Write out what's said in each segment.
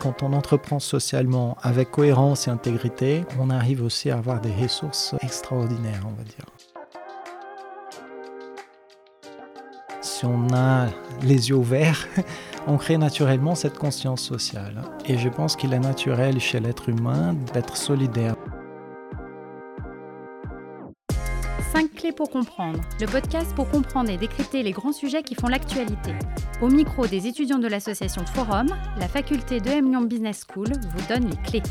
Quand on entreprend socialement avec cohérence et intégrité, on arrive aussi à avoir des ressources extraordinaires, on va dire. Si on a les yeux ouverts, on crée naturellement cette conscience sociale. Et je pense qu'il est naturel chez l'être humain d'être solidaire. Pour comprendre, le podcast pour comprendre et décrypter les grands sujets qui font l'actualité. Au micro des étudiants de l'association Forum, la faculté de M Lyon Business School vous donne les clés.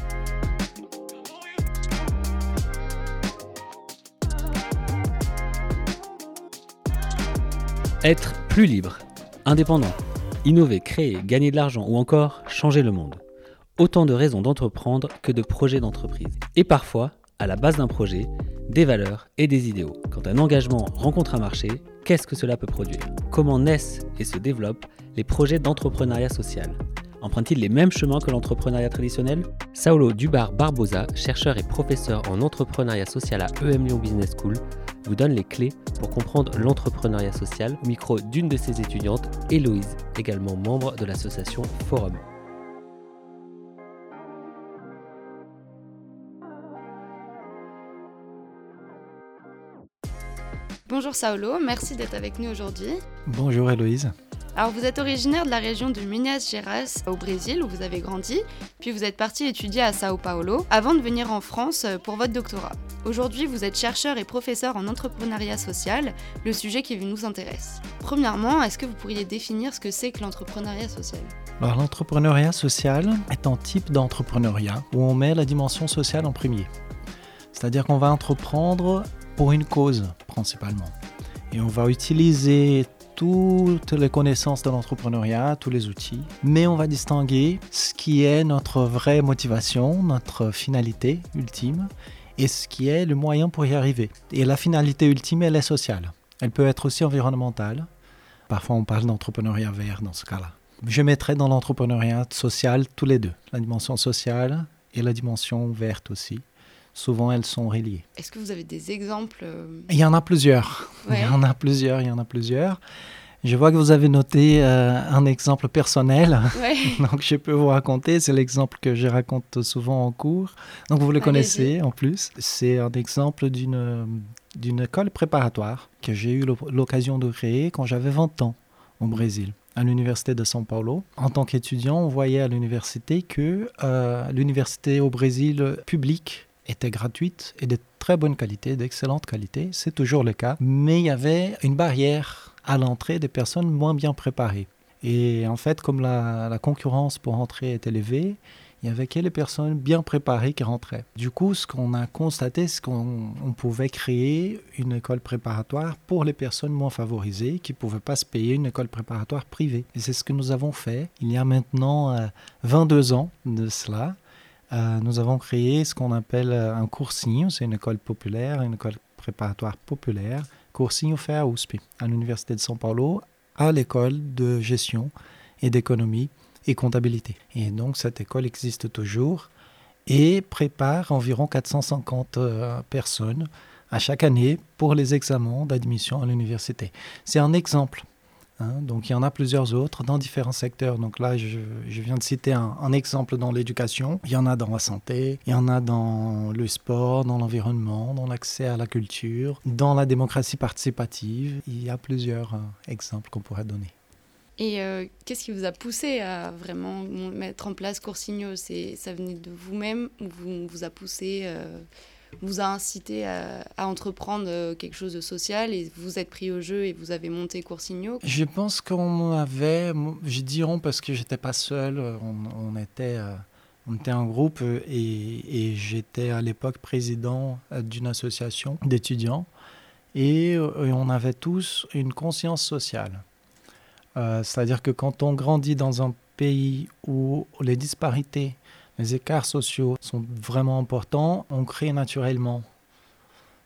Être plus libre, indépendant, innover, créer, gagner de l'argent ou encore changer le monde. Autant de raisons d'entreprendre que de projets d'entreprise. Et parfois, à la base d'un projet, des valeurs et des idéaux. Quand un engagement rencontre un marché, qu'est-ce que cela peut produire? Comment naissent et se développent les projets d'entrepreneuriat social? Empruntent-ils les mêmes chemins que l'entrepreneuriat traditionnel? Saulo Dubar Barbosa, chercheur et professeur en entrepreneuriat social à EM Lyon Business School, vous donne les clés pour comprendre l'entrepreneuriat social au micro d'une de ses étudiantes, Héloïse, également membre de l'association Forum. Bonjour Saulo, merci d'être avec nous aujourd'hui. Bonjour Héloïse. Alors vous êtes originaire de la région de Minas Gerais au Brésil où vous avez grandi, puis vous êtes parti étudier à Sao Paulo avant de venir en France pour votre doctorat. Aujourd'hui vous êtes chercheur et professeur en entrepreneuriat social, le sujet qui nous intéresse. Premièrement, est-ce que vous pourriez définir ce que c'est que l'entrepreneuriat social? Alors l'entrepreneuriat social est un type d'entrepreneuriat où on met la dimension sociale en premier. C'est-à-dire qu'on va entreprendre pour une cause principalement. Et on va utiliser toutes les connaissances de l'entrepreneuriat, tous les outils, mais on va distinguer ce qui est notre vraie motivation, notre finalité ultime, et ce qui est le moyen pour y arriver. Et la finalité ultime, elle est sociale. Elle peut être aussi environnementale. Parfois, on parle d'entrepreneuriat vert dans ce cas-là. Je mettrai dans l'entrepreneuriat social tous les deux, la dimension sociale et la dimension verte aussi souvent elles sont reliées. Est-ce que vous avez des exemples euh, Il y en a plusieurs. Il y en a plusieurs, il y en a plusieurs. Je vois que vous avez noté euh, un exemple personnel, donc je peux vous raconter. C'est l'exemple que je raconte souvent en cours. Donc vous le connaissez en plus. C'est un exemple d'une d'une école préparatoire que j'ai eu l'occasion de créer quand j'avais 20 ans au Brésil à l'université de São Paulo. En tant qu'étudiant, on voyait à l'université que euh, l'université au Brésil publique était gratuite et de très bonne qualité, d'excellente qualité. C'est toujours le cas. Mais il y avait une barrière à l'entrée des personnes moins bien préparées. Et en fait, comme la, concurrence pour entrer est élevée, il y avait que les personnes bien préparées qui rentraient. Du coup, ce qu'on a constaté, c'est qu'on pouvait créer une école préparatoire pour les personnes moins favorisées qui ne pouvaient pas se payer une école préparatoire privée. Et c'est ce que nous avons fait il y a maintenant 22 euh, ans de cela. Euh, nous avons créé ce qu'on appelle euh, un coursinho, c'est une école populaire, une école préparatoire populaire, coursinho fait à USP, à l'Université de São Paulo, à l'école de gestion et d'économie et comptabilité. Et donc cette école existe toujours et prépare environ 450 euh, personnes à chaque année pour les examens d'admission à l'université. C'est un exemple Hein. donc il y en a plusieurs autres dans différents secteurs. Donc là, je, viens de citer un, exemple dans l'éducation. Il y en a dans la santé, il y en a dans le sport, dans l'environnement, dans l'accès à la culture, dans la démocratie participative. Il y a plusieurs euh, exemples qu'on pourrait donner. Et euh, qu'est-ce qui vous a poussé à vraiment mettre en place Coursigno Ça venait de vous-même ou vous, vous a poussé euh, vous a incité à, entreprendre euh, quelque chose de social et vous êtes pris au jeu et vous avez monté Coursigno Je pense qu'on avait, je dirais parce que j'étais pas seul, on, était, euh, on était un groupe et, j'étais à l'époque président d'une association d'étudiants et, on avait tous une conscience sociale. Euh, c'est-à-dire que quand on grandit dans un pays où les disparités les écarts sociaux sont vraiment importants. On crée naturellement,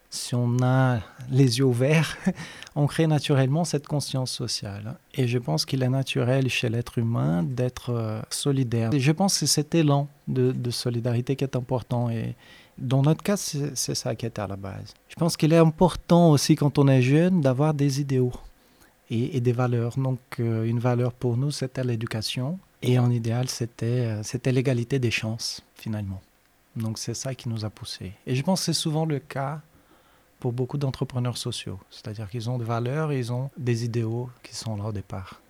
si on a les yeux ouverts, on crée naturellement cette conscience sociale. Et je pense qu'il est naturel chez l'être humain d'être euh, solidaire. Et je pense que c'est cet élan de, solidarité qui est important. Et dans notre cas, c'est ça qui est à la base. Je pense qu'il est important aussi quand on est jeune d'avoir des idéaux et, des valeurs. Donc euh, une valeur pour nous, c'était l'éducation Et en idéal, c'était l'égalité des chances, finalement. Donc c'est ça qui nous a poussés. Et je pense que c'est souvent le cas pour beaucoup d'entrepreneurs sociaux. C'est-à-dire qu'ils ont des valeurs ils ont des idéaux qui sont là au départ.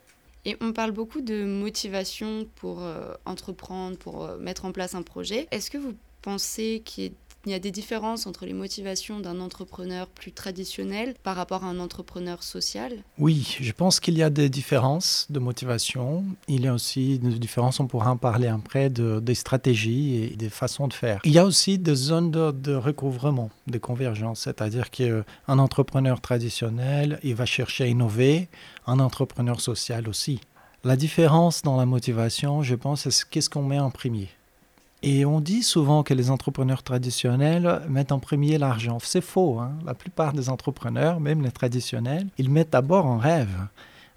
Et on parle beaucoup de motivation pour euh, entreprendre, pour euh, mettre en place un projet. Est-ce que vous pensez qu'il y a des différences entre les motivations d'un entrepreneur plus traditionnel par rapport à un entrepreneur social Oui, je pense qu'il y a des différences de motivation. Il y a aussi des différences, on pourra en parler après, de, des stratégies et des façons de faire. Il y a aussi des zones de, de recouvrement, de convergence, c'est-à-dire qu'un entrepreneur traditionnel, il va chercher à innover, un entrepreneur social aussi. La différence dans la motivation, je pense, c'est qu'est-ce qu'on met en premier. Et on dit souvent que les entrepreneurs traditionnels mettent en premier l'argent. C'est faux. Hein. La plupart des entrepreneurs, même les traditionnels, ils mettent d'abord en rêve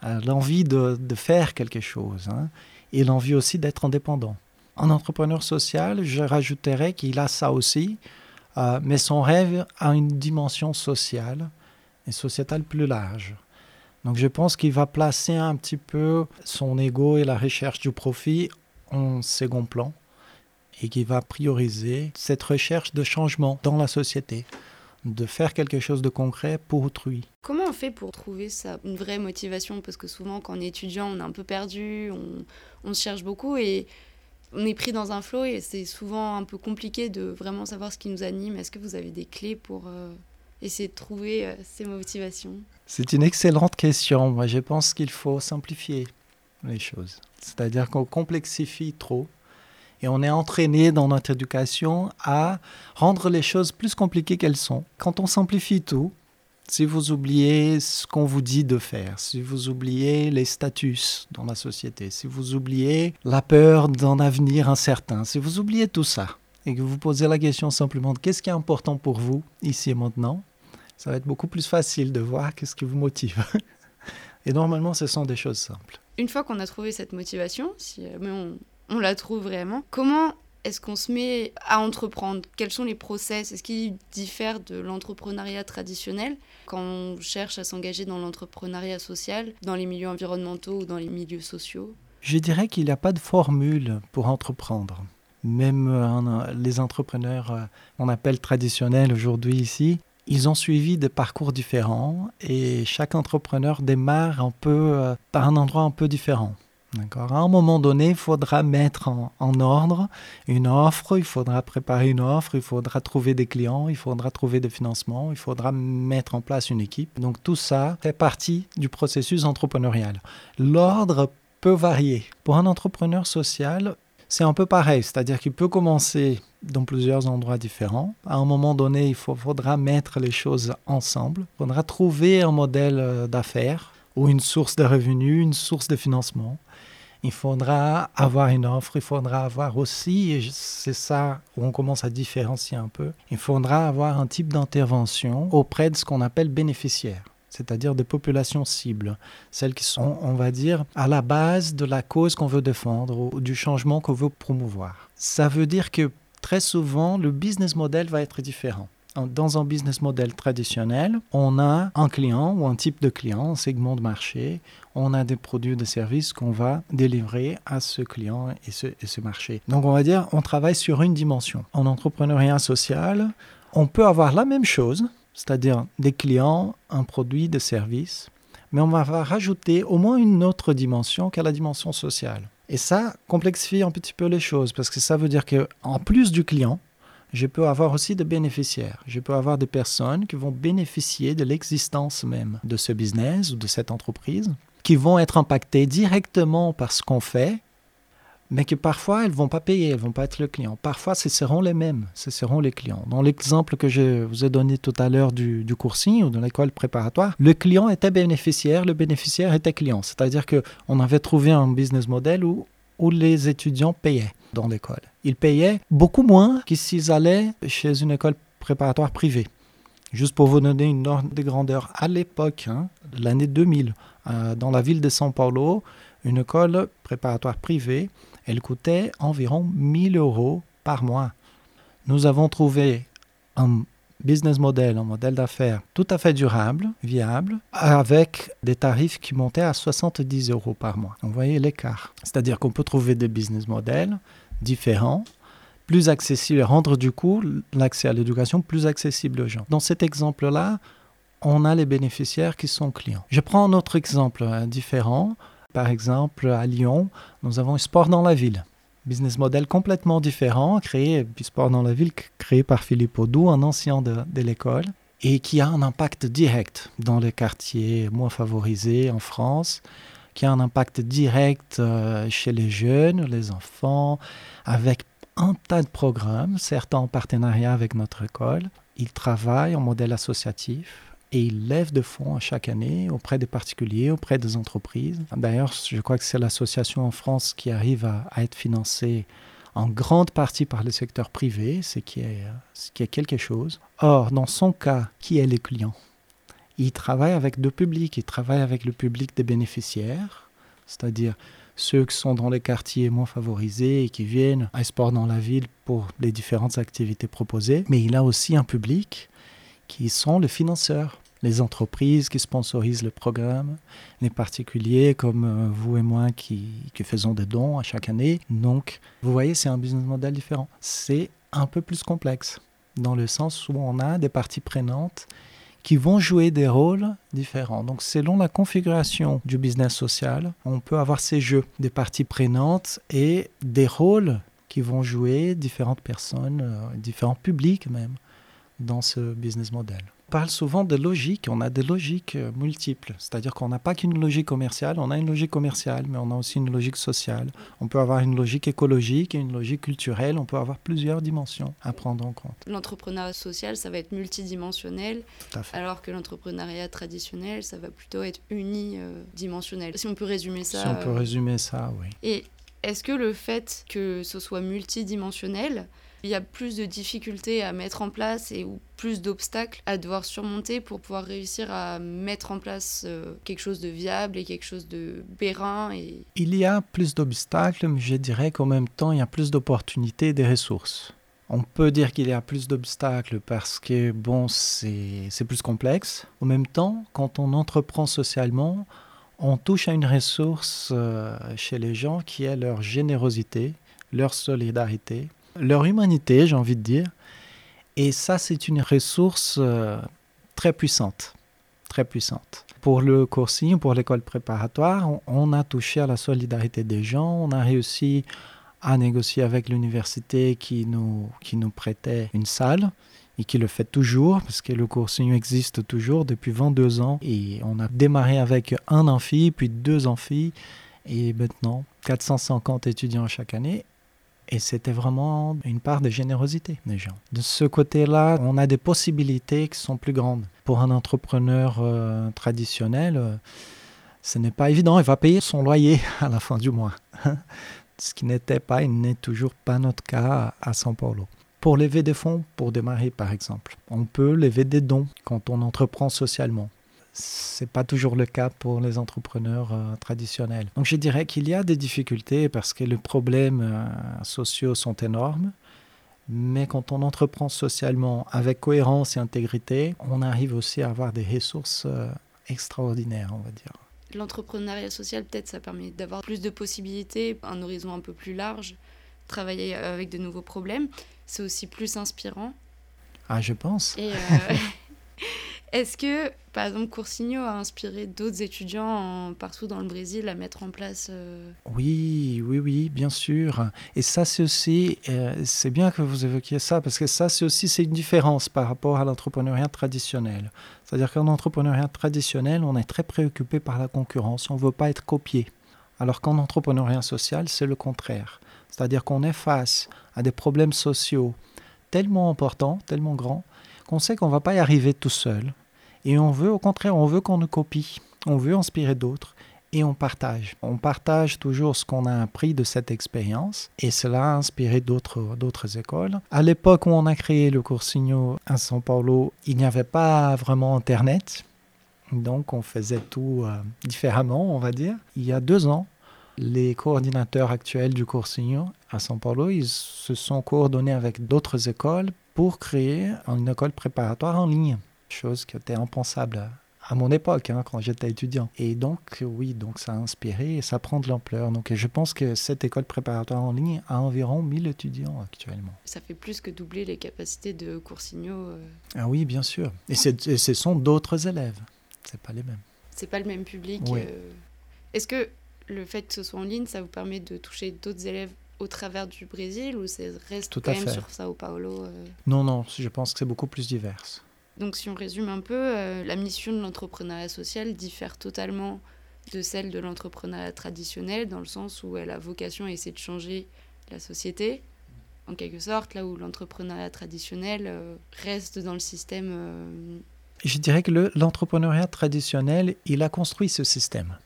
euh, l'envie de, faire quelque chose hein, et l'envie aussi d'être indépendant. Un entrepreneur social, je rajouterais qu'il a ça aussi, euh, mais son rêve a une dimension sociale et sociétale plus large. Donc je pense qu'il va placer un petit peu son ego et la recherche du profit en second plan et qui va prioriser cette recherche de changement dans la société, de faire quelque chose de concret pour autrui. Comment on fait pour trouver ça, une vraie motivation? Parce que souvent, quand on est étudiant, on est un peu perdu, on, on se cherche beaucoup et on est pris dans un flot et c'est souvent un peu compliqué de vraiment savoir ce qui nous anime. Est-ce que vous avez des clés pour euh, essayer de trouver euh, ces motivations? C'est une excellente question. Moi, je pense qu'il faut simplifier les choses. C'est-à-dire qu'on complexifie trop et on est entraîné dans notre éducation à rendre les choses plus compliquées qu'elles sont. Quand on simplifie tout, si vous oubliez ce qu'on vous dit de faire, si vous oubliez les statuts dans la société, si vous oubliez la peur d'un avenir incertain, si vous oubliez tout ça et que vous posez la question simplement de qu'est-ce qui est important pour vous ici et maintenant, ça va être beaucoup plus facile de voir qu'est-ce qui vous motive. et normalement, ce sont des choses simples. Une fois qu'on a trouvé cette motivation, si mais on, on la trouve vraiment. Comment est-ce qu'on se met à entreprendre? Quels sont les process? Est-ce qu'ils diffèrent de l'entrepreneuriat traditionnel? Quand on cherche à s'engager dans l'entrepreneuriat social, dans les milieux environnementaux ou dans les milieux sociaux? Je dirais qu'il n'y a pas de formule pour entreprendre. Même euh, les entrepreneurs, euh, on appelle traditionnels aujourd'hui ici, ils ont suivi des parcours différents et chaque entrepreneur démarre un peu euh, par un endroit un peu différent. À un moment donné, il faudra mettre en, ordre une offre, il faudra préparer une offre, il faudra trouver des clients, il faudra trouver des financements, il faudra mettre en place une équipe. Donc tout ça fait partie du processus entrepreneurial. L'ordre peut varier. Pour un entrepreneur social, c'est un peu pareil, c'est-à-dire qu'il peut commencer dans plusieurs endroits différents. À un moment donné, il faudra mettre les choses ensemble, il faudra trouver un modèle euh, d'affaires ou une source de revenus, une source de financement il faudra avoir une offre, il faudra avoir aussi, et c'est ça où on commence à différencier un peu, il faudra avoir un type d'intervention auprès de ce qu'on appelle bénéficiaires c'est-à-dire des populations cibles, celles qui sont, on va dire, à la base de la cause qu'on veut défendre ou du changement qu'on veut promouvoir. Ça veut dire que très souvent, le business model va être différent dans un business model traditionnel, on a un client ou un type de client, un segment de marché, on a des produits ou des services qu'on va délivrer à ce client et ce, marché. Donc on va dire, on travaille sur une dimension. En entrepreneuriat social, on peut avoir la même chose, c'est-à-dire des clients, un produit, des services, mais on va rajouter au moins une autre dimension qu'à la dimension sociale. Et ça complexifie un petit peu les choses parce que ça veut dire qu'en plus du client, je peux avoir aussi des bénéficiaires. Je peux avoir des personnes qui vont bénéficier de l'existence même de ce business ou de cette entreprise, qui vont être impactées directement par ce qu'on fait, mais que parfois elles vont pas payer, elles vont pas être le client. Parfois, ce seront les mêmes, ce seront les clients. Dans l'exemple que je vous ai donné tout à l'heure du, du coursing ou de l'école préparatoire, le client était bénéficiaire, le bénéficiaire était client. C'est-à-dire que on avait trouvé un business model où où les étudiants payaient dans l'école. Ils payaient beaucoup moins que s'ils allaient chez une école préparatoire privée. Juste pour vous donner une ordre de grandeur, à l'époque, hein, l'année 2000, euh, dans la ville de São Paulo, une école préparatoire privée, elle coûtait environ 1000 euros par mois. Nous avons trouvé un business model, un modèle d'affaires tout à fait durable, viable, avec des tarifs qui montaient à 70 euros par mois. Vous voyez l'écart. C'est-à-dire qu'on peut trouver des business models différents, plus accessibles, rendre du coup l'accès à l'éducation plus accessible aux gens. Dans cet exemple-là, on a les bénéficiaires qui sont clients. Je prends un autre exemple hein, différent. Par exemple, à Lyon, nous avons sport dans la ville. Business model complètement différent, créé, sport dans la ville, créé par Philippe Audou, un ancien de l'école, et qui a un impact direct dans les quartiers moins favorisés en France, qui a un impact direct euh, chez les jeunes, les enfants, avec un tas de programmes, certains en partenariat avec notre école. Il travaille en modèle associatif et il lève de fonds chaque année auprès des particuliers, auprès des entreprises. D'ailleurs, je crois que c'est l'association en France qui arrive à, être financée en grande partie par le secteur privé, ce qui est, ce qui est quelque chose. Or, dans son cas, qui est le client? Il travaille avec deux publics. Il travaille avec le public des bénéficiaires, c'est-à-dire ceux qui sont dans les quartiers moins favorisés et qui viennent à sport dans la ville pour les différentes activités proposées. Mais il a aussi un public qui sont les financeurs les entreprises qui sponsorisent le programme, les particuliers comme euh, vous et moi qui, qui faisons des dons à chaque année. Donc, vous voyez, c'est un business model différent. C'est un peu plus complexe, dans le sens où on a des parties prenantes qui vont jouer des rôles différents. Donc selon la configuration du business social, on peut avoir ces jeux des parties prenantes et des rôles qui vont jouer différentes personnes, euh, différents publics même dans ce business model parle souvent de logique. On a des logiques euh, multiples. C'est-à-dire qu'on n'a pas qu'une logique commerciale, on a une logique commerciale, mais on a aussi une logique sociale. On peut avoir une logique écologique et une logique culturelle. On peut avoir plusieurs dimensions à prendre en compte. L'entrepreneuriat social, ça va être multidimensionnel, alors que l'entrepreneuriat traditionnel, ça va plutôt être unidimensionnel. Si on peut résumer ça. Si on peut euh, résumer ça, oui. Et est-ce que le fait que ce soit multidimensionnel, il y a plus de difficultés à mettre en place et ou plus d'obstacles à devoir surmonter pour pouvoir réussir à mettre en place euh, quelque chose de viable et quelque chose de périn. Et... Il y a plus d'obstacles, mais je dirais qu'en même temps, il y a plus d'opportunités et des ressources. On peut dire qu'il y a plus d'obstacles parce que, bon, c'est plus complexe. En même temps, quand on entreprend socialement, on touche à une ressource euh, chez les gens qui est leur générosité, leur solidarité, leur humanité, j'ai envie de dire. Et ça, c'est une ressource euh, très puissante, très puissante. Pour le coursing, pour l'école préparatoire, on, a touché à la solidarité des gens, on a réussi à négocier avec l'université qui nous, qui nous prêtait une salle et qui le fait toujours, parce que le coursing existe toujours depuis 22 ans. Et on a démarré avec un amphi, puis deux amphis, et maintenant 450 étudiants chaque année. Et c'était vraiment une part de générosité des gens. De ce côté-là, on a des possibilités qui sont plus grandes. Pour un entrepreneur euh, traditionnel, euh, ce n'est pas évident. Il va payer son loyer à la fin du mois. ce qui n'était pas et n'est toujours pas notre cas à São Paulo. Pour lever des fonds, pour démarrer par exemple, on peut lever des dons quand on entreprend socialement c'est pas toujours le cas pour les entrepreneurs euh, traditionnels. Donc je dirais qu'il y a des difficultés parce que les problèmes euh, sociaux sont énormes. Mais quand on entreprend socialement avec cohérence et intégrité, on arrive aussi à avoir des ressources euh, extraordinaires, on va dire. L'entrepreneuriat social, peut-être, ça permet d'avoir plus de possibilités, un horizon un peu plus large, travailler avec de nouveaux problèmes. C'est aussi plus inspirant. Ah, je pense. Et Est-ce que, par exemple, Coursigno a inspiré d'autres étudiants partout dans le Brésil à mettre en place euh, Oui, oui, oui, bien sûr. Et ça, c'est aussi, euh, c'est bien que vous évoquiez ça, parce que ça, c'est aussi, c'est une différence par rapport à l'entrepreneuriat traditionnel. C'est-à-dire qu'en entrepreneuriat traditionnel, on est très préoccupé par la concurrence, on ne veut pas être copié. Alors qu'en entrepreneuriat social, c'est le contraire. C'est-à-dire qu'on est face à des problèmes sociaux tellement importants, tellement grands, qu'on sait qu'on ne va pas y arriver tout seul, et on veut, au contraire, on veut qu'on nous copie, on veut inspirer d'autres et on partage. On partage toujours ce qu'on a appris de cette expérience et cela a inspiré d'autres, écoles. À l'époque où on a créé le Coursigno à São Paulo, il n'y avait pas vraiment Internet. Donc on faisait tout euh, différemment, on va dire. Il y a deux ans, Les coordinateurs actuels du Coursignon à São Paulo, ils se sont coordonnés avec d'autres écoles pour créer une école préparatoire en ligne, chose qui était impensable à mon époque, hein, quand j'étais étudiant. Et donc, oui, donc ça a inspiré et ça prend de l'ampleur. Donc, je pense que cette école préparatoire en ligne a environ 1000 étudiants actuellement. Ça fait plus que doubler les capacités de Coursignaux. Euh. Ah oui, bien sûr. Et, ce sont d'autres élèves. C'est pas les mêmes. C'est pas le même public. Euh. Est-ce que le fait que ce soit en ligne, ça vous permet de toucher d'autres élèves au travers du Brésil ou ça reste Tout quand même sur Sao Paulo euh? Non, non, je pense que c'est beaucoup plus divers. Donc si on résume un peu, euh, la mission de l'entrepreneuriat social diffère totalement de celle de l'entrepreneuriat traditionnel, dans le sens où elle a vocation à essayer de changer la société, en quelque sorte, là où l'entrepreneuriat traditionnel euh, reste dans le système. Euh, Je dirais que l'entrepreneuriat traditionnel, il a construit ce système.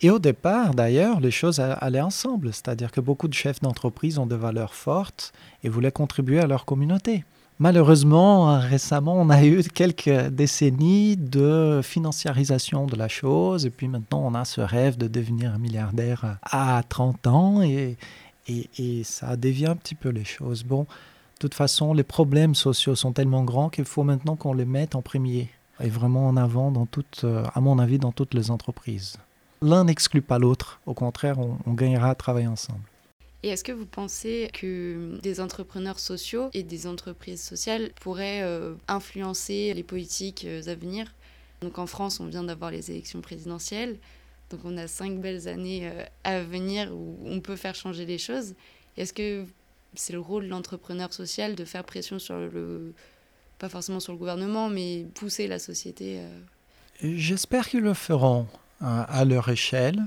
Et au départ, d'ailleurs, les choses allaient ensemble, c'est-à-dire que beaucoup de chefs d'entreprise ont des valeurs fortes et voulaient contribuer à leur communauté. Malheureusement, récemment, on a eu quelques décennies de financiarisation de la chose, et puis maintenant, on a ce rêve de devenir milliardaire à 30 ans, et, ça dévie un petit peu les choses. Bon, de toute façon, les problèmes sociaux sont tellement grands qu'il faut maintenant qu'on les mette en premier, et vraiment en avant, à mon avis, dans toutes les entreprises. L'un n'exclut pas l'autre, au contraire, on, on gagnera à travailler ensemble. Et est-ce que vous pensez que des entrepreneurs sociaux et des entreprises sociales pourraient euh, influencer les politiques euh, à venir? Donc en France, on vient d'avoir les élections présidentielles. Donc on a cinq belles années euh, à venir où on peut faire changer les choses. Est-ce que c'est le rôle de l'entrepreneur social de faire pression sur le... pas forcément sur le gouvernement, mais pousser la société J'espère qu'ils le feront à leur échelle.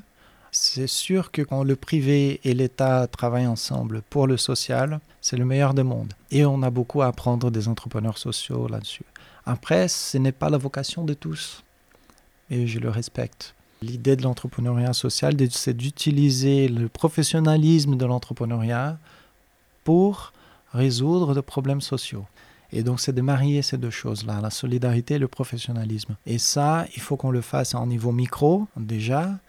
C'est sûr que quand le privé et l'État travaillent ensemble pour le social, c'est le meilleur des mondes. Et on a beaucoup à apprendre des entrepreneurs sociaux là-dessus. Après, ce n'est pas la vocation de tous. Et je le respecte. L'idée de l'entrepreneuriat social, c'est d'utiliser le professionnalisme de l'entrepreneuriat pour résoudre des problèmes sociaux. Et donc, c'est de marier ces deux choses-là, la solidarité et le professionnalisme. Et ça, il faut qu'on le fasse en niveau micro, déjà,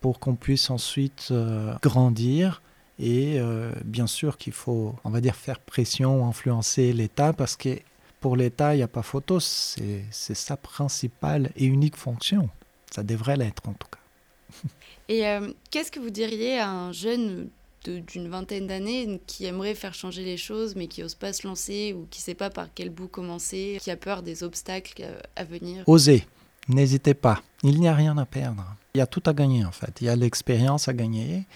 pour qu'on puisse ensuite euh, grandir. Et euh, bien sûr qu'il faut, on va dire, faire pression, influencer l'État, parce que pour l'État, il n'y a pas photo, c'est sa principale et unique fonction. Ça devrait l'être en tout cas. Et euh, qu'est-ce que vous diriez à un jeune d'une vingtaine d'années qui aimerait faire changer les choses mais qui n'ose pas se lancer ou qui ne sait pas par quel bout commencer, qui a peur des obstacles à venir? Osez, n'hésitez pas, il n'y a rien à perdre. Il y a tout à gagner en fait. Il y a l'expérience à gagner,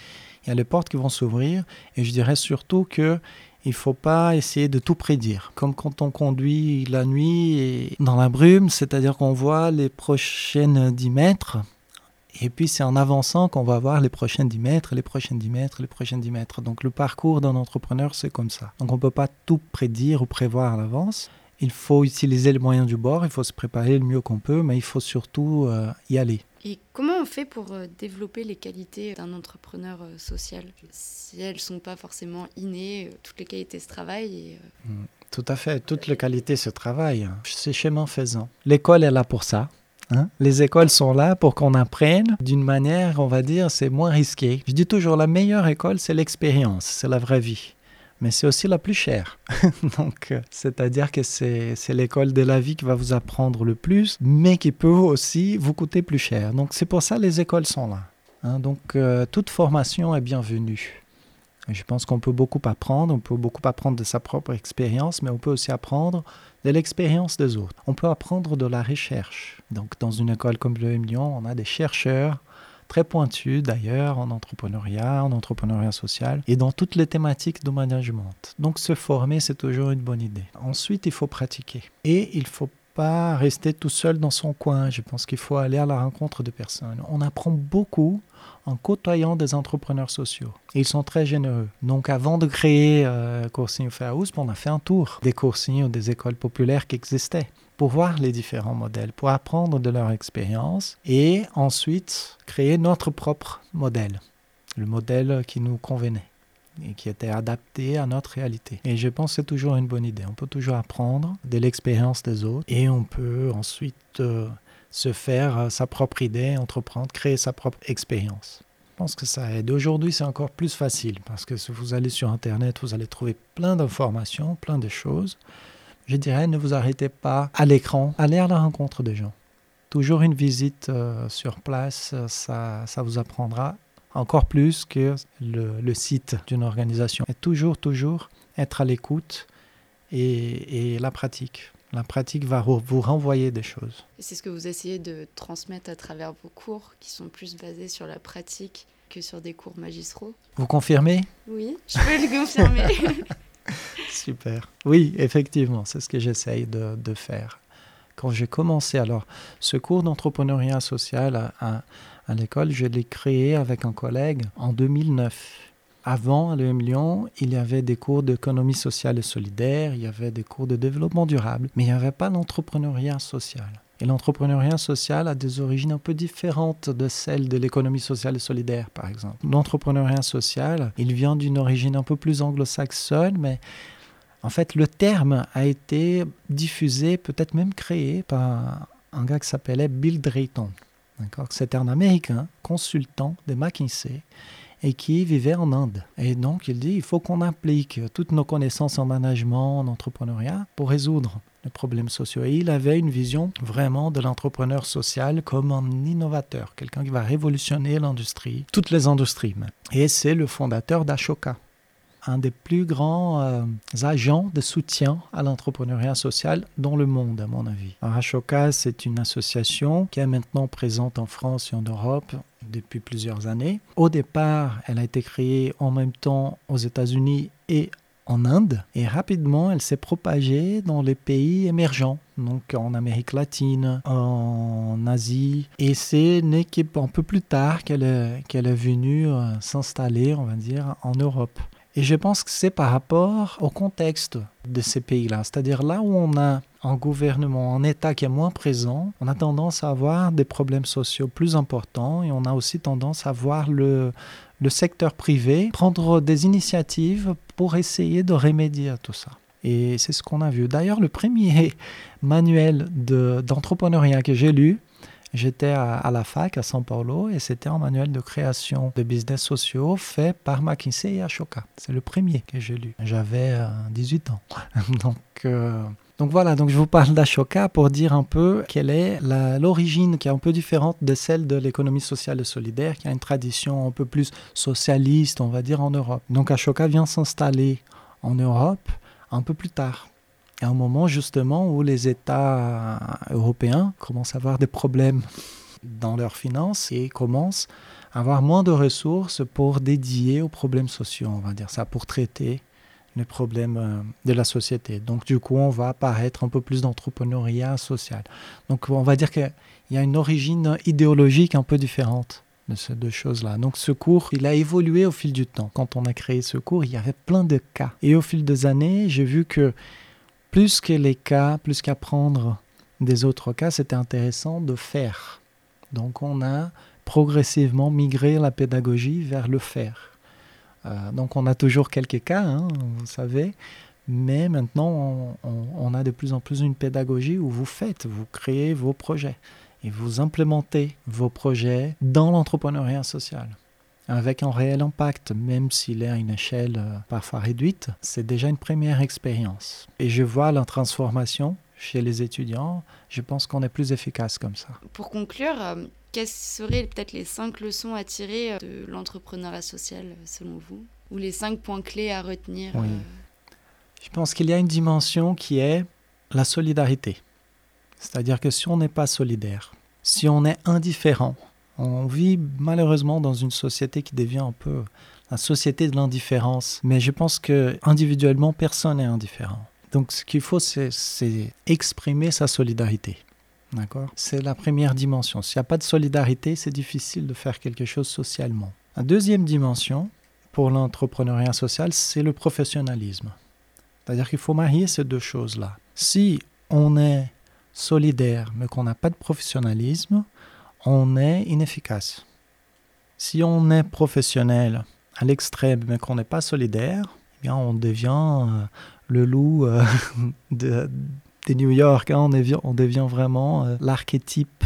il y a les portes qui vont s'ouvrir et je dirais surtout que il ne faut pas essayer de tout prédire. Comme quand on conduit la nuit dans la brume, c'est-à-dire qu'on voit les prochaines 10 mètres et puis c'est en avançant qu'on va voir les prochaines 10 mètres, les prochaines 10 mètres, les prochaines 10 mètres. Donc le parcours d'un entrepreneur, c'est comme ça. Donc on ne peut pas tout prédire ou prévoir à l'avance. Il faut utiliser les moyens du bord, il faut se préparer le mieux qu'on peut, mais il faut surtout euh, y aller. Et comment on fait pour euh, développer les qualités d'un entrepreneur euh, social? Si elles ne sont pas forcément innées, toutes les qualités se travaillent. Mm, tout à fait, toutes les qualités se travaillent. C'est chemin faisant. L'école est là pour ça. Hein. les écoles sont là pour qu'on apprenne d'une manière, on va dire, c'est moins risqué. Je dis toujours, la meilleure école, c'est l'expérience, c'est la vraie vie mais c'est aussi la plus chère. Donc, euh, c'est-à-dire que c'est, l'école de la vie qui va vous apprendre le plus, mais qui peut aussi vous coûter plus cher. Donc, c'est pour ça que les écoles sont là. Hein. Donc, euh, toute formation est bienvenue. je pense qu'on peut beaucoup apprendre, on peut beaucoup apprendre de sa propre expérience, mais on peut aussi apprendre de l'expérience des autres. On peut apprendre de la recherche. Donc, dans une école comme le Lyon, on a des chercheurs très pointu d'ailleurs en entrepreneuriat, en entrepreneuriat social et dans toutes les thématiques de management. Donc se former, c'est toujours une bonne idée. Ensuite, il faut pratiquer et il faut pas rester tout seul dans son coin. Je pense qu'il faut aller à la rencontre de personnes. On apprend beaucoup en côtoyant des entrepreneurs sociaux. ils sont très généreux. Donc avant de créer euh, Coursigne Fairhouse, on a fait un tour des coursignes ou des écoles populaires qui existaient pour voir les différents modèles, pour apprendre de leur expérience et ensuite créer notre propre modèle, le modèle qui nous convenait et qui était adapté à notre réalité. Et je pense que c'est toujours une bonne idée. On peut toujours apprendre de l'expérience des autres et on peut ensuite euh, se faire euh, sa propre idée, entreprendre, créer sa propre expérience. Je pense que ça aide. Aujourd'hui, c'est encore plus facile parce que si vous allez sur Internet, vous allez trouver plein d'informations, plein de choses. Je dirais, ne vous arrêtez pas à l'écran, allez à la rencontre des gens. Toujours une visite euh, sur place, ça, ça vous apprendra encore plus que le, le site d'une organisation. Et toujours, toujours être à l'écoute et, et la pratique. La pratique va vous renvoyer des choses. C'est ce que vous essayez de transmettre à travers vos cours qui sont plus basés sur la pratique que sur des cours magistraux? Vous confirmez? Oui, je peux le confirmer. Super. Oui, effectivement, c'est ce que j'essaye de, faire. Quand j'ai commencé, alors, ce cours d'entrepreneuriat social à, à l'école, je l'ai créé avec un collègue en 2009. Avant, à l'EM Lyon, il y avait des cours d'économie sociale et solidaire, il y avait des cours de développement durable, mais il n'y avait pas l'entrepreneuriat social. Et l'entrepreneuriat social a des origines un peu différentes de celles de l'économie sociale et solidaire, par exemple. L'entrepreneuriat social, il vient d'une origine un peu plus anglo-saxonne, mais en fait, le terme a été diffusé, peut-être même créé par un gars qui s'appelait Bill Drayton. C'était un Américain, consultant de McKinsey, et qui vivait en Inde. Et donc, il dit, il faut qu'on applique toutes nos connaissances en management, en entrepreneuriat, pour résoudre les problèmes sociaux. Et il avait une vision vraiment de l'entrepreneur social comme un innovateur, quelqu'un qui va révolutionner l'industrie, toutes les industries même. Et c'est le fondateur d'Ashoka, un des plus grands euh, agents de soutien à l'entrepreneuriat social dans le monde, à mon avis. Ashoka, c'est une association qui est maintenant présente en France et en Europe depuis plusieurs années. Au départ, elle a été créée en même temps aux États-Unis et en Inde et rapidement elle s'est propagée dans les pays émergents, donc en Amérique latine, en Asie. Et c'est une équipe un peu plus tard qu'elle est, qu'elle est venue euh, s'installer, on va dire, en Europe. Et je pense que c'est par rapport au contexte de ces pays-là. C'est-à-dire là où on a un gouvernement, un État qui est moins présent, on a tendance à avoir des problèmes sociaux plus importants et on a aussi tendance à voir le, secteur privé prendre des initiatives pour essayer de remédier à tout ça. Et c'est ce qu'on a vu. D'ailleurs, le premier manuel d'entrepreneuriat que j'ai lu, J'étais à, la fac à São Paulo et c'était un manuel de création de business sociaux fait par McKinsey et Ashoka. C'est le premier que j'ai lu. J'avais euh, 18 ans. donc, euh, donc voilà, donc je vous parle d'Ashoka pour dire un peu quelle est l'origine qui est un peu différente de celle de l'économie sociale et solidaire, qui a une tradition un peu plus socialiste, on va dire, en Europe. Donc Ashoka vient s'installer en Europe un peu plus tard à un moment justement où les États européens commencent à avoir des problèmes dans leurs finances et commencent à avoir moins de ressources pour dédier aux problèmes sociaux, on va dire ça, pour traiter les problèmes de la société. Donc du coup, on va apparaître un peu plus d'entrepreneuriat social. Donc on va dire qu'il y a une origine idéologique un peu différente de ces deux choses-là. Donc ce cours, il a évolué au fil du temps. Quand on a créé ce cours, il y avait plein de cas. Et au fil des années, j'ai vu que plus que les cas, plus qu'apprendre des autres cas, c'était intéressant de faire. Donc on a progressivement migré la pédagogie vers le faire. Euh, donc on a toujours quelques cas, hein, vous savez, mais maintenant on, on, on, a de plus en plus une pédagogie où vous faites, vous créez vos projets et vous implémentez vos projets dans l'entrepreneuriat social avec un réel impact, même s'il est à une échelle euh, parfois réduite, c'est déjà une première expérience. Et je vois la transformation chez les étudiants, je pense qu'on est plus efficace comme ça. Pour conclure, euh, quelles seraient peut-être les cinq leçons à tirer euh, de l'entrepreneuriat social selon vous? Ou les cinq points clés à retenir oui. Je pense qu'il y a une dimension qui est la solidarité. C'est-à-dire que si on n'est pas solidaire, si on est indifférent, on vit malheureusement dans une société qui devient un peu la société de l'indifférence. Mais je pense que individuellement, personne n'est indifférent. Donc ce qu'il faut, c'est exprimer sa solidarité. D'accord? C'est la première dimension. S'il n'y a pas de solidarité, c'est difficile de faire quelque chose socialement. La deuxième dimension pour l'entrepreneuriat social, c'est le professionnalisme. C'est-à-dire qu'il faut marier ces deux choses-là. Si on est solidaire, mais qu'on n'a pas de professionnalisme, on est inefficace. Si on est professionnel à l'extrême mais qu'on n'est pas solidaire, eh bien on devient euh, le loup euh, de, New York. Hein. On, devient, on, devient, vraiment euh, l'archétype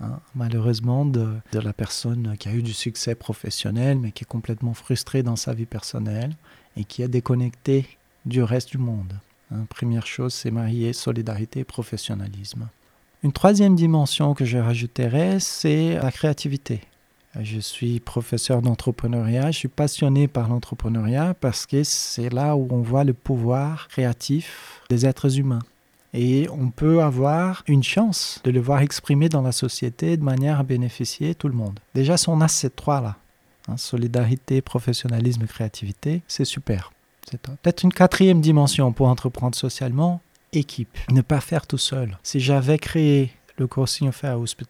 Hein, malheureusement, de, la personne qui a eu du succès professionnel, mais qui est complètement frustrée dans sa vie personnelle et qui est déconnectée du reste du monde. Hein, première chose, c'est marier solidarité et professionnalisme. Une troisième dimension que je rajouterais, c'est la créativité. Je suis professeur d'entrepreneuriat, je suis passionné par l'entrepreneuriat parce que c'est là où on voit le pouvoir créatif des êtres humains et on peut avoir une chance de le voir exprimé dans la société de manière à bénéficier tout le monde. Déjà, si on a ces trois-là, hein, solidarité, professionnalisme, créativité, c'est super. C'est peut-être une quatrième dimension pour entreprendre socialement, équipe. Ne pas faire tout seul. Si j'avais créé le Coursing of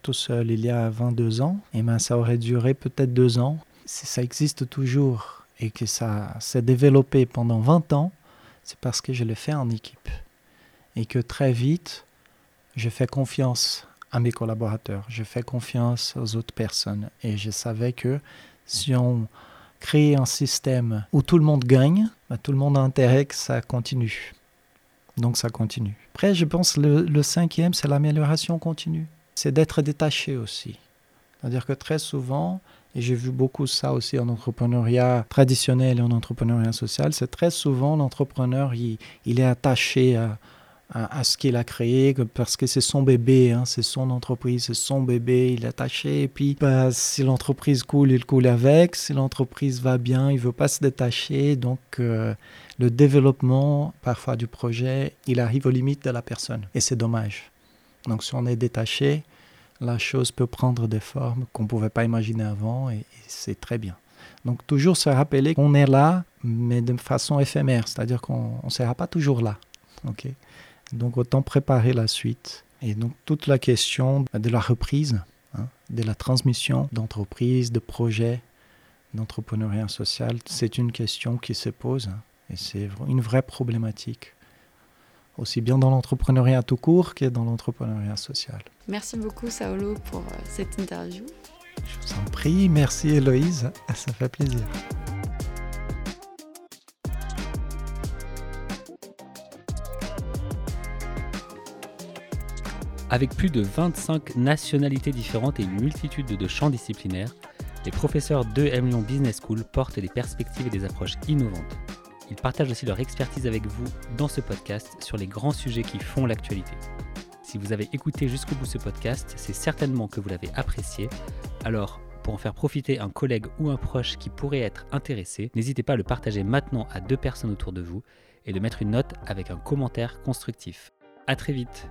tout seul il y a 22 ans, et eh ben, ça aurait duré peut-être deux ans. Si ça existe toujours et que ça s'est développé pendant 20 ans, c'est parce que je l'ai fait en équipe et que très vite, je fais confiance à mes collaborateurs, je fais confiance aux autres personnes. Et je savais que si on crée un système où tout le monde gagne, bah, tout le monde a intérêt que ça continue. Donc ça continue. Après, je pense le, le cinquième, c'est l'amélioration continue. C'est d'être détaché aussi. C'est-à-dire que très souvent, et j'ai vu beaucoup ça aussi en entrepreneuriat traditionnel et en entrepreneuriat social, c'est très souvent l'entrepreneur, il, il, est attaché à, à, ce qu'il a créé, parce que c'est son bébé, hein, c'est son entreprise, c'est son bébé, il est attaché. Et puis, bah, si l'entreprise coule, il coule avec. Si l'entreprise va bien, il veut pas se détacher. Donc, euh, le développement, parfois, du projet, il arrive aux limites de la personne. Et c'est dommage. Donc, si on est détaché, la chose peut prendre des formes qu'on ne pouvait pas imaginer avant, et, et c'est très bien. Donc, toujours se rappeler qu'on est là, mais de façon éphémère, c'est-à-dire qu'on ne sera pas toujours là. ok? Donc autant préparer la suite. Et donc toute la question de la reprise, hein, de la transmission d'entreprises, de projets d'entrepreneuriat social, c'est une question qui se pose hein, et c'est une vraie problématique, aussi bien dans l'entrepreneuriat tout court que dans l'entrepreneuriat social. Merci beaucoup Saolo pour euh, cette interview. Je vous en prie, merci Héloïse, ça fait plaisir. Avec plus de 25 nationalités différentes et une multitude de champs disciplinaires, les professeurs de M Lyon Business School portent des perspectives et des approches innovantes. Ils partagent aussi leur expertise avec vous dans ce podcast sur les grands sujets qui font l'actualité. Si vous avez écouté jusqu'au bout ce podcast, c'est certainement que vous l'avez apprécié. Alors, pour en faire profiter un collègue ou un proche qui pourrait être intéressé, n'hésitez pas à le partager maintenant à deux personnes autour de vous et de mettre une note avec un commentaire constructif. A très vite